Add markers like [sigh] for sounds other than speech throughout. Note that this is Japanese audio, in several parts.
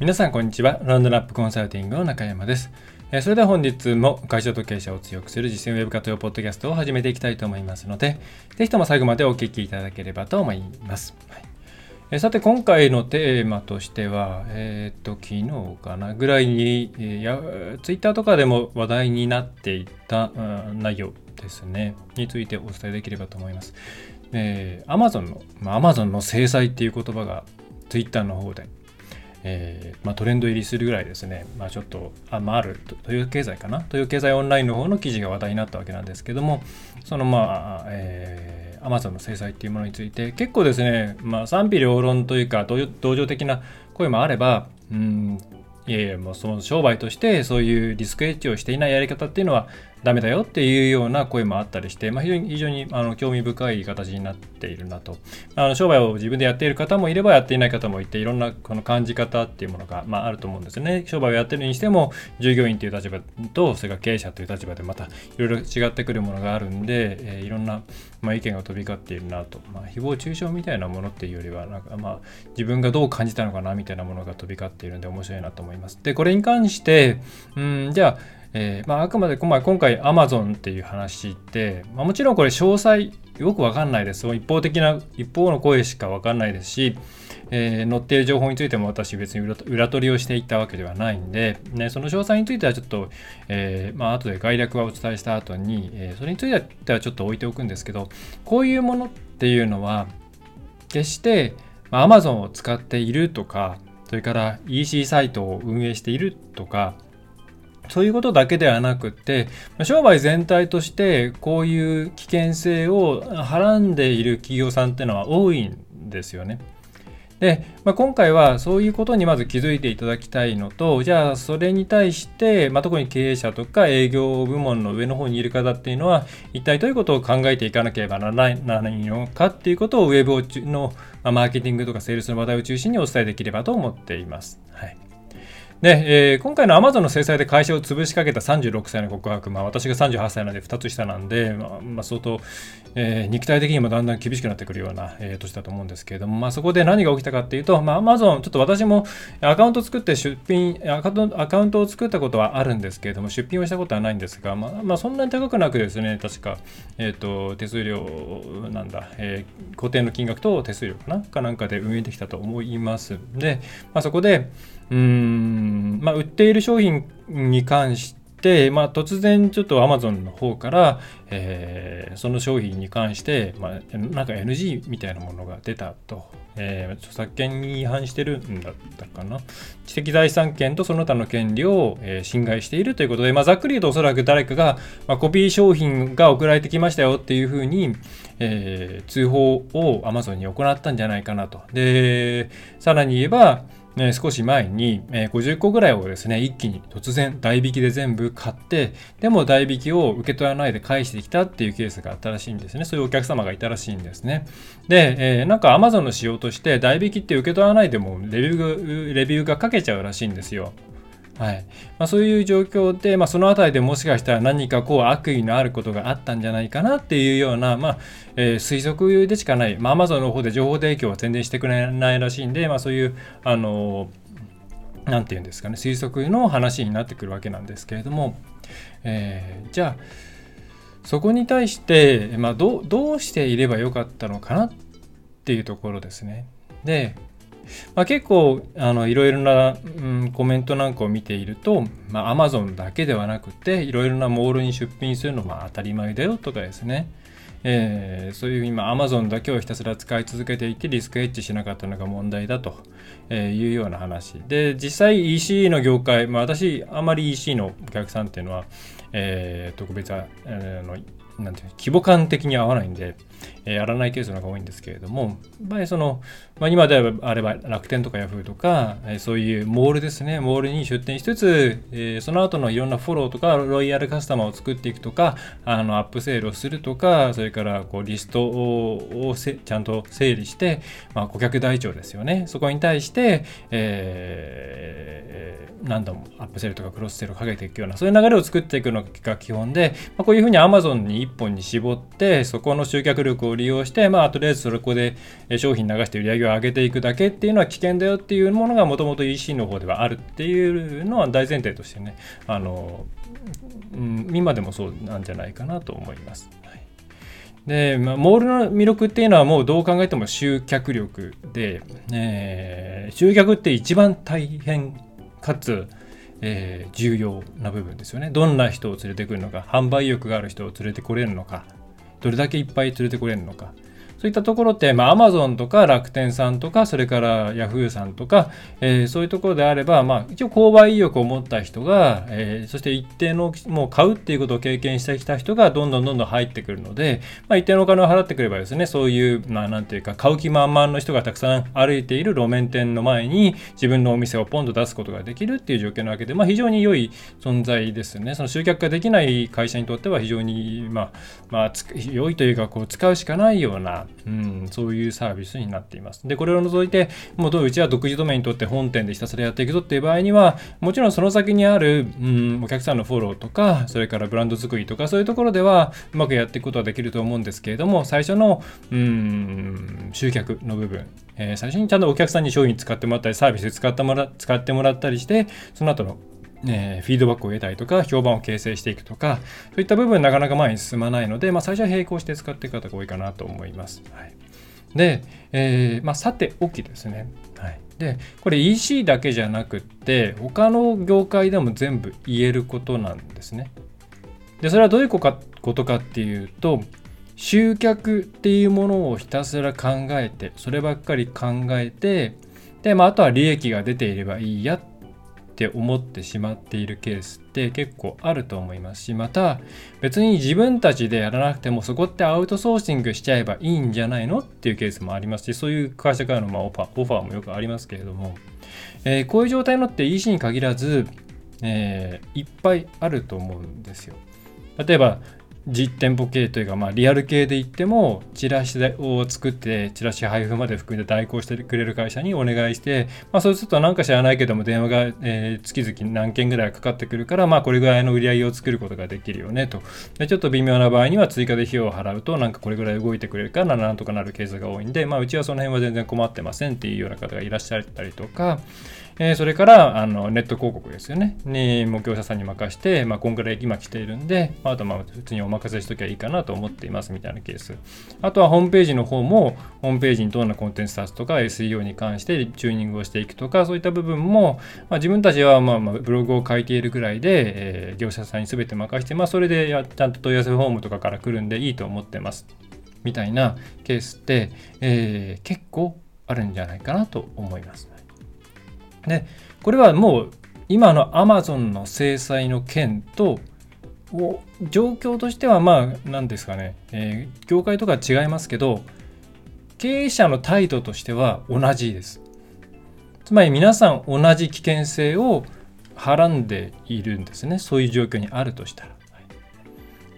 皆さんこんにちは。ランドナップコンサルティングの中山です。それでは本日も会社と経営者を強くする実践ウェブ化というポッドキャストを始めていきたいと思いますので、ぜひとも最後までお聞きいただければと思います。はいさて今回のテーマとしては、えっ、ー、と昨日かなぐらいに、えやツイッターとかでも話題になっていた、内容ですねについてお伝えできればと思います。えー、Amazon の、まあ、Amazon の制裁っていう言葉がツイッターの方でえーまあ、トレンド入りするぐらいですね、まあ、ちょっとあ,、まあ、あるという経済かな？という経済オンラインの方の記事が話題になったわけなんですけどもそのまあ、えー、アマゾンの制裁っていうものについて結構ですね、まあ、賛否両論というか同情的な声もあればうんいやいやもうその商売としてそういうリスクエッジをしていないやり方っていうのはダメだよっていうような声もあったりして、まあ、非常に非常にあの興味深い形になっているなと。あの商売を自分でやっている方もいればやっていない方もいていろんなこの感じ方っていうものが、まあ、あると思うんですよね。商売をやってるにしても従業員という立場とそれから経営者という立場でまたいろいろ違ってくるものがあるんで、えー、いろんな、まあ、意見が飛び交っているなと、まあ、誹謗中傷みたいなものっていうよりはなんか、まあ、自分がどう感じたのかなみたいなものが飛び交っているんで面白いなと思います。でこれに関してうんじゃあえー、まあ、あくまで今回 Amazon っていう話って、まあ、もちろんこれ詳細よくわかんないです。一方的な、一方の声しかわかんないですし、えー、載っている情報についても私別に裏取りをしていったわけではないんで、ね、その詳細についてはちょっと、えー、まあ後で概略はお伝えした後に、えー、それについてはちょっと置いておくんですけど、こういうものっていうのは、決して、まあ、Amazon を使っているとか、それから EC サイトを運営しているとか、そういうことだけではなくて、商売全体としてこういう危険性をはらんでいる企業さんっていうのは多いんですよね。で、まあ、今回はそういうことにまず気づいていただきたいのと、じゃあそれに対して、まあ、特に経営者とか営業部門の上の方にいる方っていうのは、一体どういうことを考えていかなければならないのかっていうことをウェブのあマーケティングとかセールスの話題を中心にお伝えできればと思っています。はいで、えー、今回の Amazon の制裁で会社を潰しかけた36歳の告白、まあ、私が38歳なので2つ下なんで、まあ、まあ、相当、えー、肉体的にもだんだん厳しくなってくるような、えー、年だと思うんですけれども、まあ、そこで何が起きたかっていうと、まあ、Amazon、ちょっと私もアカウント作って出品アカウント、を作ったことはあるんですけれども、出品をしたことはないんですが、まあ、まあ、そんなに高くなくですね、確か、えっ、ー、と、手数料なんだ、えー、固定の金額と手数料かなかなんかで運営できたと思いますで、まあ、そこで、うーん、まあ、売っている商品に関して、まあ、突然ちょっと Amazon の方から、えー、その商品に関して、まあ、なんか NG みたいなものが出たと、えー、著作権に違反してるんだったかな。知的財産権とその他の権利を、えー、侵害しているということで、まあ、ざっくり言うとおそらく誰かが、まあ、コピー商品が送られてきましたよっていうふうに、えー、通報を Amazon に行ったんじゃないかなと。でさらに言えばね、少し前に、えー、50個ぐらいをですね、一気に突然代引きで全部買って、でも代引きを受け取らないで返してきたっていうケースがあったらしいんですね。そういうお客様がいたらしいんですね。で、えー、なんかアマゾンの仕様として代引きって受け取らないでもレビューが、レビューが書けちゃうらしいんですよ。はい。まあ、そういう状況で、まあ、その辺りでもしかしたら何かこう悪意のあることがあったんじゃないかなっていうような、まあえー、推測でしかない、まあ、Amazon の方で情報提供は全然してくれないらしいんで、まあ、そういう、あのなんていうんですかね、推測の話になってくるわけなんですけれども、えー、じゃあ、そこに対して、まあ、どどうしていればよかったのかなっていうところですね。で、まあ、結構あのいろいろな、うん、コメントなんかを見ていると、まあ、Amazon だけではなくていろいろなモールに出品するのは当たり前だよとかですね、えー、そういう今 Amazon だけをひたすら使い続けていてリスクヘッジしなかったのが問題だというような話。で実際 EC の業界、まあ、私あまり EC のお客さんっていうのは、えー、特別は、えー、のなんていう規模感的に合わないんで、えー、やらないケースの方が多いんですけれども、やっその、まあ、今であれば楽天とかヤフーとか、えー、そういうモールですね、モールに出店しつつ、えー、その後のいろんなフォローとか、ロイヤルカスタマーを作っていくとか、あのアップセールをするとか、それからこうリストをちゃんと整理して、まあ、顧客台帳ですよね、そこに対して、えー、何度もアップセールとかクロスセールをかけていくような、そういう流れを作っていくのが基本で、まあ、こういうふうに Amazon に一本に絞ってそこの集客力力を利用して、まあ、とりあえずそこで商品流して売り上げを上げていくだけっていうのは危険だよっていうものがもともと EC の方ではあるっていうのは大前提としてねあの、うん、今でもそうなんじゃないかなと思います。はいで、まあ、モールの魅力っていうのはもうどう考えても集客力で、えー、集客って一番大変かつ、えー、重要な部分ですよね。どんな人を連れてくるのか、販売欲がある人を連れてこれるのか、どれだけいっぱい連れてこれるのか。そういったところって、まあ、Amazon とか楽天さんとか、それから Yahoo さんとか、えー、そういうところであれば、まあ、一応購買意欲を持った人が、えー、そして一定の、もう買うっていうことを経験してきた人がどんどんどんどん入ってくるので、まあ、一定のお金を払ってくればですね、そういう、まあ、なんていうか、買う気満々の人がたくさん歩いている路面店の前に自分のお店をポンと出すことができるっていう状況なわけで、まあ、非常に良い存在ですね。その集客ができない会社にとっては非常に、まあ、まあ、良いというか、こう、使うしかないような、うん、そういうサービスになっています。で、これを除いて、もううちは独自ドメインにとって本店でひたすらやっていくぞっていう場合には、もちろんその先にある、うん、お客さんのフォローとか、それからブランド作りとか、そういうところではうまくやっていくことはできると思うんですけれども、最初の、うん、集客の部分、え、最初にちゃんとお客さんに商品使ってもらったり、サービス使ってもら使ってもらったりして、その後のえ、フィードバックを得たりとか、評判を形成していくとか、そういった部分なかなか前に進まないので、まあ、最初は並行して使っていく方が多いかなと思います。はいで、えー、まあ、さておきですね。はい、でこれ EC だけじゃなくって他の業界でも全部言えることなんですね。でそれはどういうことかっていうと集客っていうものをひたすら考えてそればっかり考えてで、まあ、あとは利益が出ていればいいやっって思ってしまっているケースって結構あると思いますしまた別に自分たちでやらなくてもそこってアウトソーシングしちゃえばいいんじゃないのっていうケースもありますしそういう会社からのまオファーオファーもよくありますけれども、えー、こういう状態のって EC に限らず、えー、いっぱいあると思うんですよ。例えば実店舗系というか、まあ、リアル系で言ってもチラシを作ってチラシ配布まで含めて代行してくれる会社にお願いして、まあ、そうするとなんか知らないけども電話が、えー、月々何件ぐらいかかってくるから、まあ、これぐらいの売り上げを作ることができるよねと。でちょっと微妙な場合には追加で費用を払うとなんかこれぐらい動いてくれるからなんとかなるケースが多いんで、まあ、うちはその辺は全然困ってませんっていうような方がいらっしゃったりとかえー、それからあのネット広告ですよね。にもう業者さんに任して、まあ、こんぐらい今来ているんで、まあ、とまあ普通にお任せしときゃいいかなと思っていますみたいなケース。あとはホームページの方も、ホームページにどんなコンテンツ出すとか、SEO に関してチューニングをしていくとか、そういった部分も、まあ、自分たちはまあまあブログを書いているぐらいで、えー、業者さんに全て任して、まあ、それでやちゃんと問い合わせフォームとかから来るんでいいと思ってます。みたいなケースって、えー、結構あるんじゃないかなと思います。で、これはもう今のアマゾンの制裁の件と状況としてはまあ何ですかね、えー、業界とか違いますけど経営者の態度としては同じです。つまり皆さん同じ危険性をはらんでいるんですね。そういう状況にあるとしたら。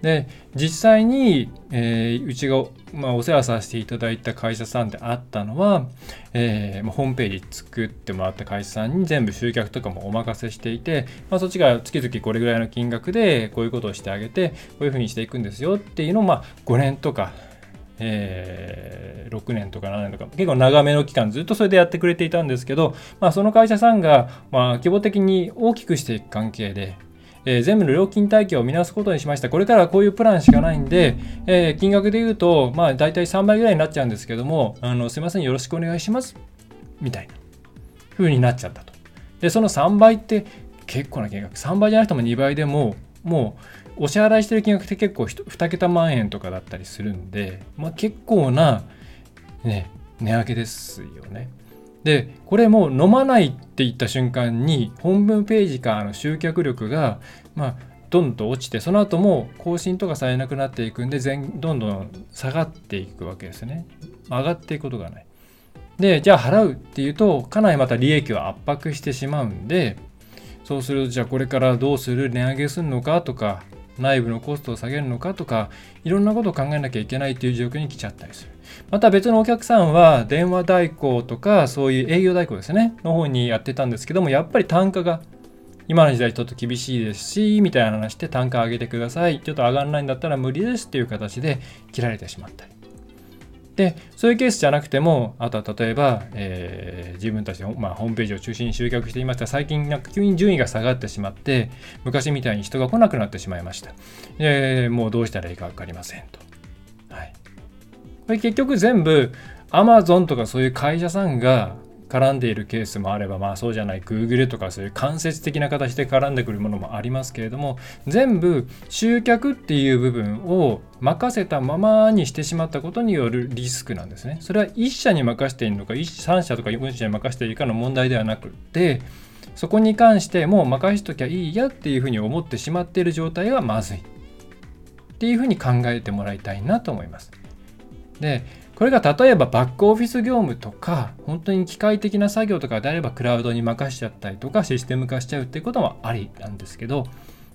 で実際に、えー、うちが、まあ、お世話させていただいた会社さんであったのは、えー、ホームページ作ってもらった会社さんに全部集客とかもお任せしていて、まあ、そっちが月々これぐらいの金額でこういうことをしてあげてこういうふうにしていくんですよっていうのを、まあ、5年とかえー、6年とか7年とか結構長めの期間ずっとそれでやってくれていたんですけど、まあ、その会社さんが、まあ、規模的に大きくしていく関係で、えー、全部の料金体系を見直すことにしました。これからはこういうプランしかないんで、えー、金額で言うと、まあ、大体3倍ぐらいになっちゃうんですけども、あのすいません、よろしくお願いします。みたいな風になっちゃったと。で、その3倍って結構な金額。3倍じゃなくても2倍でも、もうお支払いしてる金額って結構2桁万円とかだったりするんで、まあ、結構な、ね、値上げですよね。でこれも飲まないって言った瞬間にホームページからの集客力がまあどんどん落ちてその後も更新とかされなくなっていくんで全どんどん下がっていくわけですね。上がっていくことがない。でじゃあ払うっていうとかなりまた利益を圧迫してしまうんでそうするとじゃあこれからどうする値上げするのかとか内部のコストを下げるのかとかいろんなことを考えなきゃいけないという状況に来ちゃったりする。また別のお客さんは電話代行とかそういう営業代行ですねの方にやってたんですけどもやっぱり単価が今の時代ちょっと厳しいですしみたいな話で単価上げてください。ちょっと上がらないんだったら無理ですっていう形で切られてしまった。りでそういうケースじゃなくてもあとは例えば、えー、自分たちの、まあ、ホームページを中心に集客していました。最近なんか急に順位が下がってしまって昔みたいに人が来なくなってしまいました。でもうどうしたらいいか分かりませんと、これ結局全部 Amazon とかそういう会社さんが絡んでいるケースもあれば、まあそうじゃない Google とかそういう間接的な形で絡んでくるものもありますけれども、全部集客っていう部分を任せたままにしてしまったことによるリスクなんですね。それは1社に任せているのか、3社とか4社に任せているかの問題ではなくて、そこに関してもう任しときゃいいやっていうふうに思ってしまっている状態はまずいっていうふうに考えてもらいたいなと思います。でこれが例えばバックオフィス業務とか本当に機械的な作業とかであればクラウドに任しちゃったりとかシステム化しちゃうってこともありなんですけど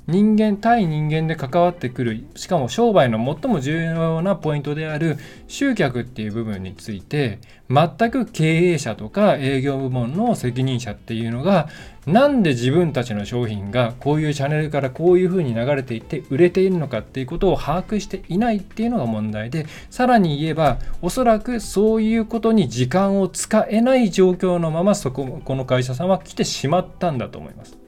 人間対人間で関わってくるしかも商売の最も重要なポイントである集客っていう部分について全く経営者とか営業部門の責任者っていうのがなんで自分たちの商品がこういうチャンネルからこういうふうに流れていって売れているのかっていうことを把握していないっていうのが問題でさらに言えばおそらくそういうことに時間を使えない状況のままそここの会社さんは来てしまったんだと思います。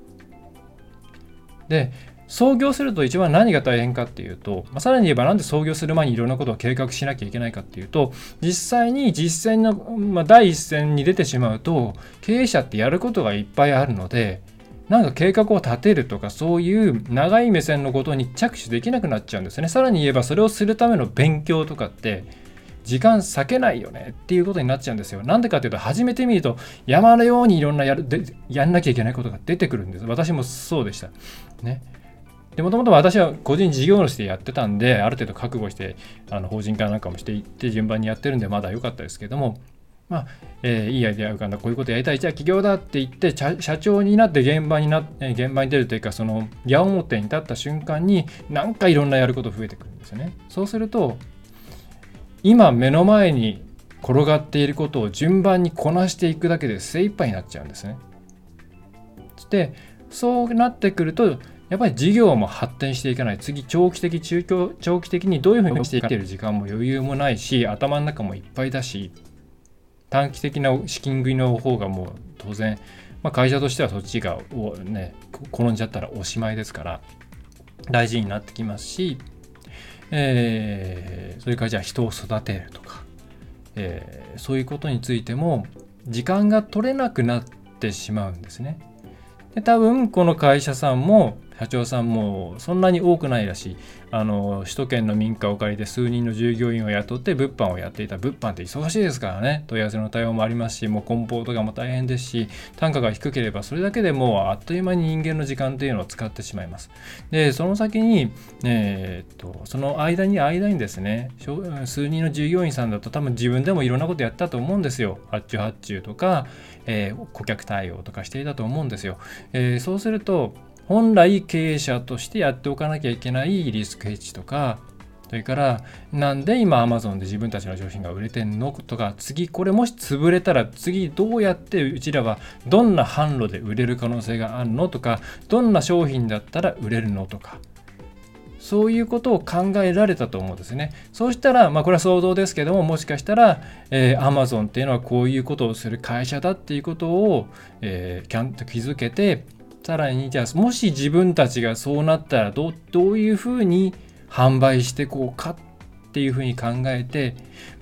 で創業すると一番何が大変かっていうと、まあ、さらに言えばなんで創業する前にいろんなことを計画しなきゃいけないかっていうと実際に実践の、まあ、第一線に出てしまうと経営者ってやることがいっぱいあるのでなんか計画を立てるとかそういう長い目線のことに着手できなくなっちゃうんですねさらに言えばそれをするための勉強とかって時間割けないよねっていうことになっちゃうんですよ。なんでかっていうと、始めてみると山のようにいろんなやるでやんなきゃいけないことが出てくるんです。私もそうでした。ね。でもともと私は個人事業主でやってたんで、ある程度覚悟して、あの法人化なんかもしていって順番にやってるんで、まだ良かったですけども、まあ、えー、いいアイデア浮かんだ、こういうことやりたい、じゃあ起業だって言って、社長になって現場になっ、現場に出るというか、その矢面に立った瞬間に、なんかいろんなやること増えてくるんですよね。そうすると、今目の前に転がっていることを順番にこなしていくだけで精一杯になっちゃうんですね。で、そうなってくると、やっぱり事業も発展していかない。次、長期的、中長長期的にどういうふうにしていける時間も余裕もないし、頭の中もいっぱいだし、短期的な資金繰りの方がもう当然、まあ、会社としてはそっちがね、転んじゃったらおしまいですから、大事になってきますし、えー、それからじゃあ人を育てるとか、えー、そういうことについても時間が取れなくなってしまうんですね。で多分この会社さんも社長さんもそんなに多くないらしい。あの首都圏の民家を借りて数人の従業員を雇って物販をやっていた。物販って忙しいですからね。問い合わせの対応もありますしもう梱包とかも大変ですし単価が低ければそれだけでもうあっという間に人間の時間っていうのを使ってしまいます。でその先に、えー、っとその間に間にですね数人の従業員さんだと多分自分でもいろんなことやったと思うんですよ。発注発注とか、えー、顧客対応とかしていたと思うんですよ、えー、そうすると本来経営者としてやっておかなきゃいけないリスクヘッジとかそれからなんで今 Amazon で自分たちの商品が売れてんのとか次これもし潰れたら次どうやってうちらはどんな販路で売れる可能性があるのとかどんな商品だったら売れるのとかそういうことを考えられたと思うんですね。そうしたら、まあ、これは想像ですけども、もしかしたら、えー、Amazon っていうのはこういうことをする会社だっていうことを、えー、ちゃんと気づけて、さらに、じゃあ、もし自分たちがそうなったらど、どういうふうに販売してこうかっていうふうに考えて、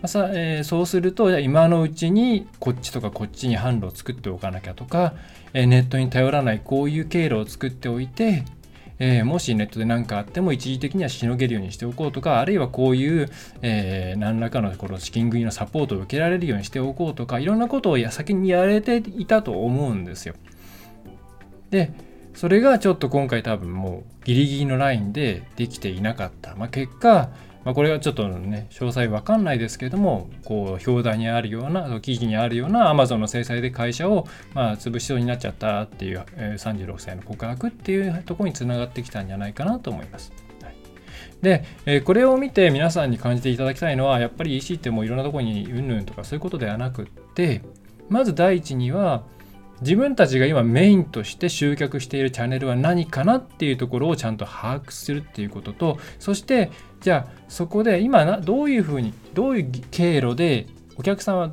まあえー、そうすると、今のうちにこっちとかこっちに販路を作っておかなきゃとか、えー、ネットに頼らないこういう経路を作っておいて、えー、もしネットで何かあっても一時的にはしのげるようにしておこうとか、あるいはこういう、えー、何らかのこの資金繰りのサポートを受けられるようにしておこうとか、いろんなことを先にやれていたと思うんですよ。で、それがちょっと今回多分もうギリギリのラインでできていなかった。まあ、結果、まあ、これはちょっとね、詳細わかんないですけども、こう、表題にあるような、記事にあるような Amazon の制裁で会社を、まあ、潰しそうになっちゃったっていう、え、36歳の告白っていうとこにつながってきたんじゃないかなと思います。で、え、これを見て皆さんに感じていただきたいのは、やっぱり EC ってもういろんなとこにうんぬんとかそういうことではなくって、まず第一には、自分たちが今メインとして集客しているチャンネルは何かなっていうところをちゃんと把握するっていうこととそしてじゃあそこで今などういうふうにどういう経路でお客さんは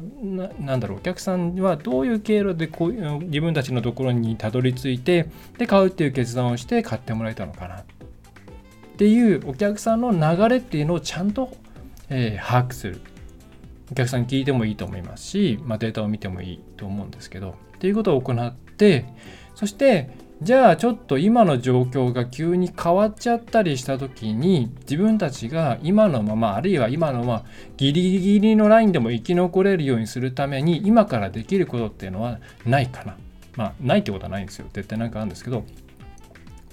何だろうお客さんはどういう経路でこういう自分たちのところにたどり着いてで買うっていう決断をして買ってもらえたのかなっていうお客さんの流れっていうのをちゃんと、えー、把握する。お客さんに聞いてもいいと思いますし、まあ、データを見てもいいと思うんですけどっていうことを行ってそしてじゃあちょっと今の状況が急に変わっちゃったりした時に自分たちが今のままあるいは今のままギリギリのラインでも生き残れるようにするために今からできることっていうのはないかな。まあないってことはないんですよ。絶対なんかあるんですけど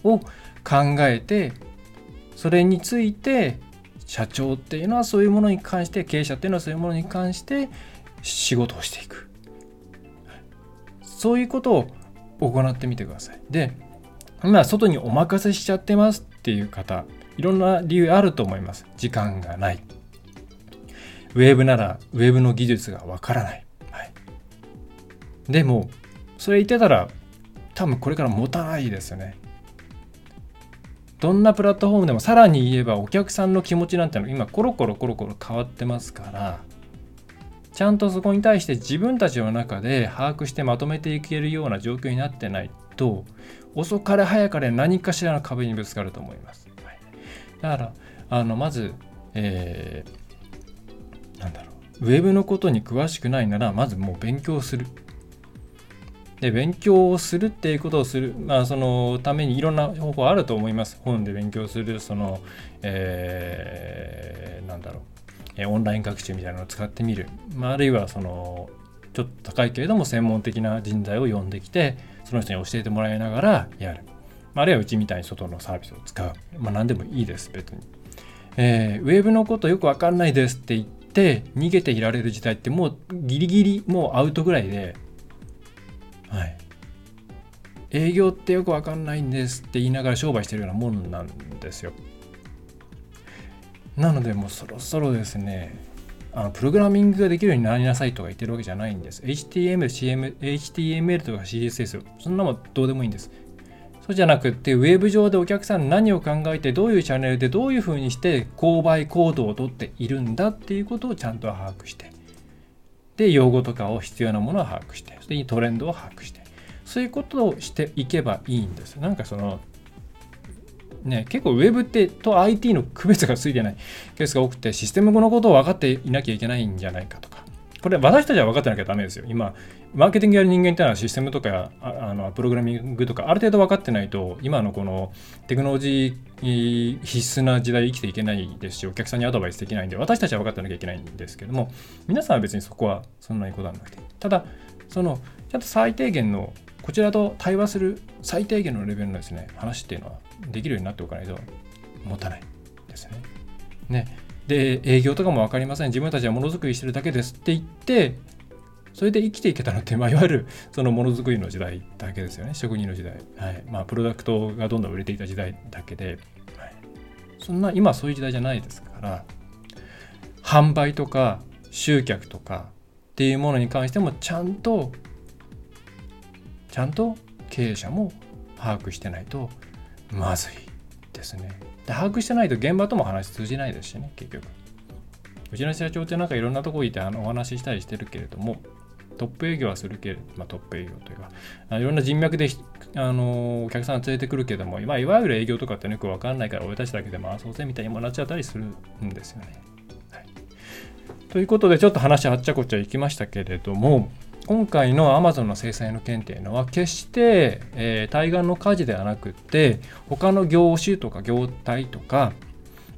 を考えてそれについて社長っていうのはそういうものに関して経営者っていうのはそういうものに関して仕事をしていく。そういうことを行ってみてください。で、今外にお任せしちゃってますっていう方、いろんな理由あると思います。時間がない。ウェブならウェブの技術がわからない。はい、でも、それ言ってたら多分これから持たないですよね。どんなプラットフォームでもさらに言えばお客さんの気持ちなんてのは今コロコロコロコロ変わってますからちゃんとそこに対して自分たちの中で把握してまとめていけるような状況になってないと遅かれ早かれ何かしらの壁にぶつかると思います。だからあのまず、えー、なんだろうウェブのことに詳しくないならまずもう勉強する。で勉強をするっていうことをする、まあ、そのためにいろんな方法あると思います。本で勉強する、その、えー、なんだろう、えオンライン学習みたいなのを使ってみる、まあ、あるいはそのちょっと高いけれども専門的な人材を呼んできてその人に教えてもらいながらやる、まあ、あるいはうちみたいに外のサービスを使う、まあ、何でもいいです別に、えー、ウェブのことよくわかんないですって言って逃げていられる時代ってもうギリギリもうアウトぐらいで。はい。営業ってよくわかんないんですって言いながら商売してるようなもんなんですよ。なのでもうそろそろですねあのプログラミングができるようになりなさいとか言ってるわけじゃないんです。HTML、CM、HTML とか CSS、そんなもんどうでもいいんです。そうじゃなくって、ウェブ上でお客さん何を考えて、どういうチャンネルでどういうふうにして購買行動をとっているんだっていうことをちゃんと把握して、で、用語とかを必要なものを把握して、それにトレンドを把握して、そういうことをしていけばいいんです。なんかそのね、結構ウェブってと IT の区別がついてないケースが多くて、システム語のことを分かっていなきゃいけないんじゃないかとか。これ私たちは分かってなきゃダメですよ。今、マーケティングやる人間っていうのはシステムとかあのプログラミングとかある程度分かってないと今のこのテクノロジー必須な時代生きていけないですしお客さんにアドバイスできないんで私たちは分かってなきゃいけないんですけども皆さんは別にそこはそんなにこだわらなくてただそのちゃんと最低限のこちらと対話する最低限のレベルのですね話っていうのはできるようになっておかないと持たないですね。ね。で営業とかも分かりません。自分たちはものづくりしてるだけですって言ってそれで生きていけたのって、まあ、いわゆる [laughs] そのものづくりの時代だけですよね。職人の時代、はい。まあ、プロダクトがどんどん売れていた時代だけで、はい、そんな今そういう時代じゃないですから販売とか集客とかっていうものに関してもちゃんとちゃんと経営者も把握してないとまずいですね。で把握してないと現場とも話通じないですしね、結局。うちの社長ってなんかいろんなとこ行ってあのお話ししたりしてるけれども、トップ営業はするけれど、まあ、トップ営業というか、いろんな人脈であのお客さん連れてくるけども、まあ、いわゆる営業とかってよく分かんないから、俺たちだけで回そうぜみたいにもなっちゃったりするんですよね。はい、ということで、ちょっと話あっちゃこっちゃいきましたけれども、今回の Amazon の制裁の件っていうのは決して、えー、対岸の火事ではなくて他の業種とか業態とか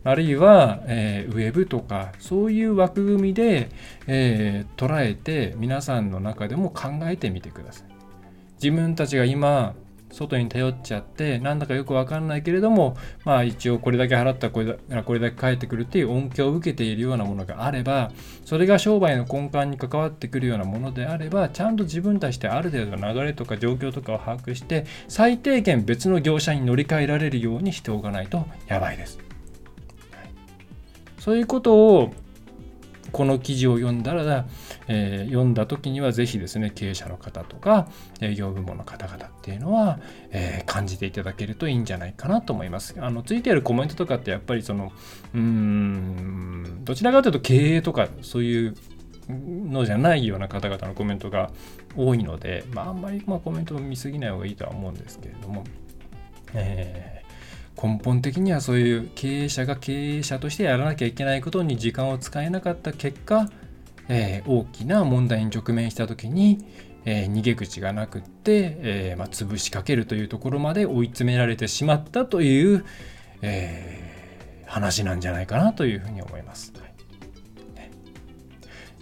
あるいは、えー、ウェブとかそういう枠組みで、えー、捉えて皆さんの中でも考えてみてください。自分たちが今外に頼っちゃってなんだかよくわかんないけれどもまあ一応これだけ払ったらこれだこれだけ返ってくるっていう恩恵を受けているようなものがあればそれが商売の根幹に関わってくるようなものであればちゃんと自分たちである程度の流れとか状況とかを把握して最低限別の業者に乗り換えられるようにしておかないとやばいです。はい、そういうことをこの記事を読んだら、えー、読んだ時にはぜひですね経営者の方とか営業部門の方々っていうのは、えー、感じていただけるといいんじゃないかなと思います。あのついているコメントとかってやっぱりそのうーんどちらかというと経営とかそういうのじゃないような方々のコメントが多いので、まあ、あんまりまコメントを見過ぎない方がいいとは思うんですけれども、えー、根本的にはそういう経営者が経営者としてやらなきゃいけないことに時間を使えなかった結果、えー、大きな問題に直面した時に、えー、逃げ口がなくって、えーまあ、潰しかけるというところまで追い詰められてしまったという、えー、話なんじゃないかなというふうに思います。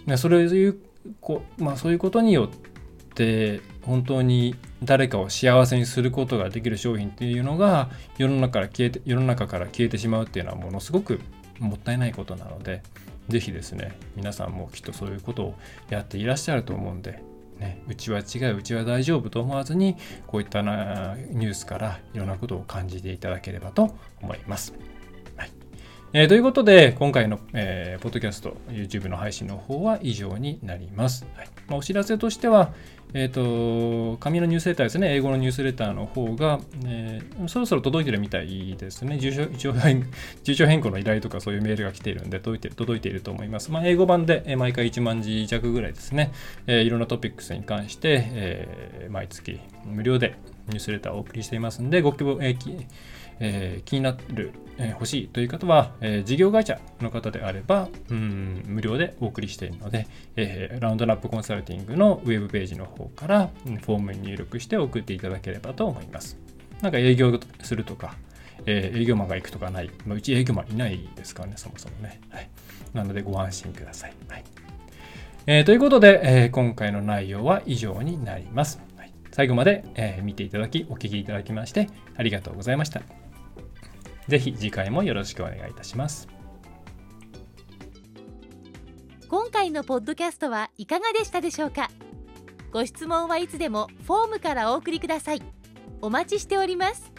ねそれいうこ、まあ、そういうことによって本当に誰かを幸せにすることができる商品っていうのが世の中から消えて世の中から消えてしまうっていうのはものすごくもったいないことなので是非ですね皆さんもきっとそういうことをやっていらっしゃると思うんで、ね、うちは違ううちは大丈夫と思わずにこういったニュースからいろんなことを感じていただければと思います。えー、ということで、今回の、えー、ポッドキャスト、YouTube の配信の方は以上になります。はいまあ、お知らせとしては、えっ、ー、と、紙のニュースレターですね、英語のニュースレターの方が、えー、そろそろ届いてるみたいですね。住所 [laughs] 住所変更の依頼とかそういうメールが来ているんで届いて届いていると思います。まあ、英語版で、毎回1万字弱ぐらいですね、えー、いろんなトピックスに関して、えー、毎月無料でニュースレターをお送りしていますんで、ご希望、えーえー、気になる、えー、欲しいという方は、えー、事業会社の方であれば、うん無料でお送りしているので、えー、ラウンドナップコンサルティングのウェブページの方からフォームに入力して送っていただければと思います。なんか営業するとか、え、営業マンが行くとかない、まあ、うち営業マンいないですからね、そもそもね。はい、なのでご安心ください。はいえー、ということで、えー、今回の内容は以上になります。はい、最後まで、えー、見ていただき、お聞きいただきましてありがとうございました。ぜひ次回もよろしくお願いいたします。今回のポッドキャストはいかがでしたでしょうか？ご質問はいつでもフォームからお送りください。お待ちしております。